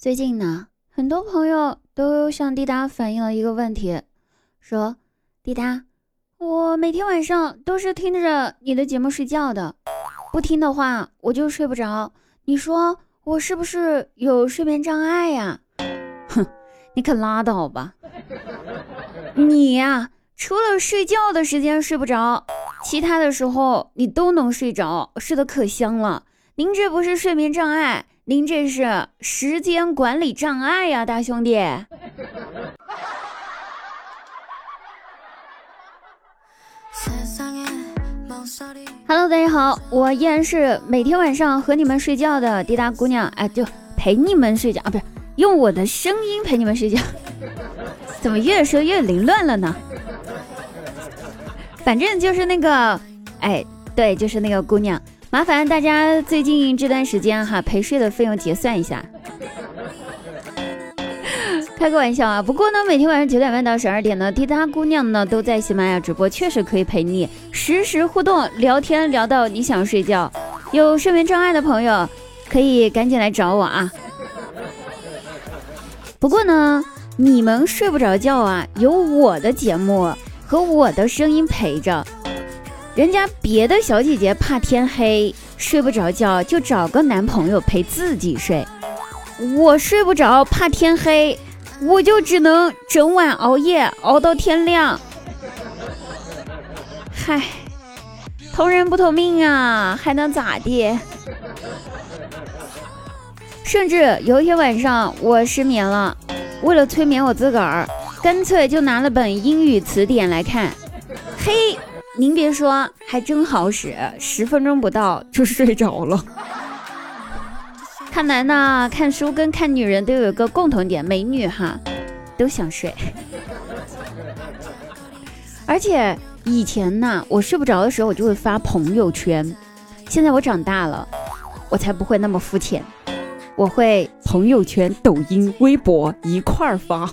最近呢，很多朋友都向滴答反映了一个问题，说滴答，我每天晚上都是听着你的节目睡觉的，不听的话我就睡不着。你说我是不是有睡眠障碍呀？哼，你可拉倒吧！你呀，除了睡觉的时间睡不着，其他的时候你都能睡着，睡得可香了。您这不是睡眠障碍？您这是时间管理障碍呀，大兄弟。Hello，大家好，我依然是每天晚上和你们睡觉的滴答姑娘，哎，就陪你们睡觉啊，不是用我的声音陪你们睡觉，怎么越说越凌乱了呢？反正就是那个，哎，对，就是那个姑娘。麻烦大家最近这段时间哈陪睡的费用结算一下，开个玩笑啊！不过呢，每天晚上九点半到十二点呢，滴答姑娘呢都在喜马拉雅直播，确实可以陪你实时互动聊天，聊到你想睡觉。有睡眠障碍的朋友可以赶紧来找我啊！不过呢，你们睡不着觉啊，有我的节目和我的声音陪着。人家别的小姐姐怕天黑睡不着觉，就找个男朋友陪自己睡。我睡不着，怕天黑，我就只能整晚熬夜，熬到天亮。嗨，同人不同命啊，还能咋地？甚至有一天晚上我失眠了，为了催眠我自个儿，干脆就拿了本英语词典来看。嘿。您别说，还真好使，十分钟不到就睡着了。看来呢，看书跟看女人都有一个共同点，美女哈，都想睡。而且以前呢，我睡不着的时候，我就会发朋友圈。现在我长大了，我才不会那么肤浅，我会朋友圈、抖音、微博一块儿发，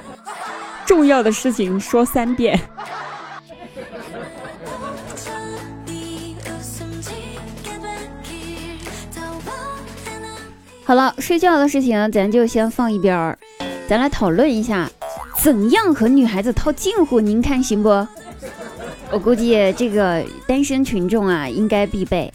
重要的事情说三遍。好了，睡觉的事情咱就先放一边儿，咱来讨论一下，怎样和女孩子套近乎？您看行不？我估计这个单身群众啊，应该必备。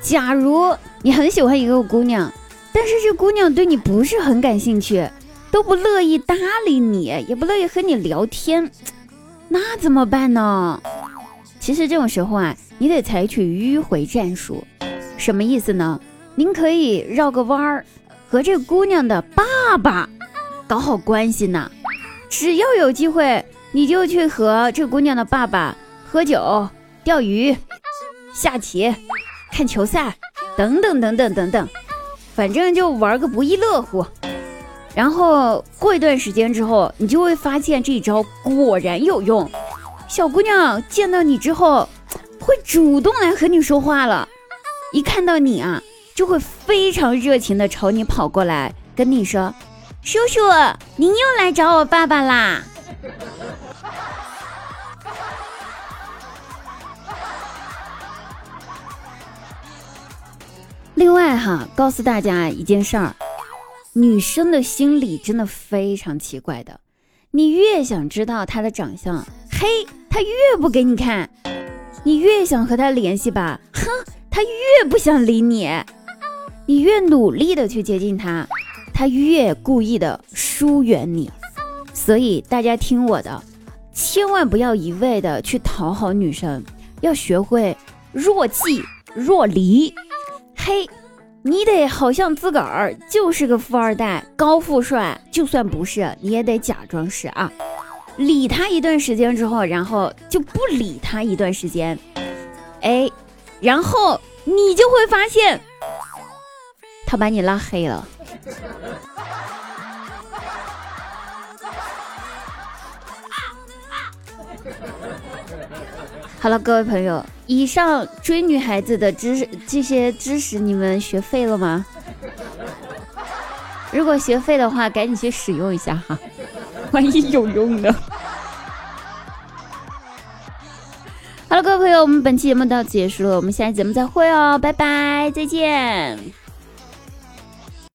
假如你很喜欢一个姑娘，但是这姑娘对你不是很感兴趣，都不乐意搭理你，也不乐意和你聊天，那怎么办呢？其实这种时候啊，你得采取迂回战术。什么意思呢？您可以绕个弯儿，和这姑娘的爸爸搞好关系呢。只要有机会，你就去和这姑娘的爸爸喝酒、钓鱼、下棋、看球赛，等等等等等等，反正就玩个不亦乐乎。然后过一段时间之后，你就会发现这一招果然有用。小姑娘见到你之后，会主动来和你说话了。一看到你啊，就会非常热情的朝你跑过来，跟你说：“叔叔，您又来找我爸爸啦。”另外哈，告诉大家一件事儿，女生的心理真的非常奇怪的，你越想知道她的长相，嘿，她越不给你看；你越想和她联系吧，哼。他越不想理你，你越努力的去接近他，他越故意的疏远你。所以大家听我的，千万不要一味的去讨好女生，要学会若即若离。嘿，你得好像自个儿就是个富二代、高富帅，就算不是，你也得假装是啊。理他一段时间之后，然后就不理他一段时间，哎。然后你就会发现，他把你拉黑了。好了，各位朋友，以上追女孩子的知识，这些知识你们学废了吗？如果学废的话，赶紧去使用一下哈，万一有用呢。好了，各位朋友，我们本期节目到此结束了，我们下期节目再会哦，拜拜，再见。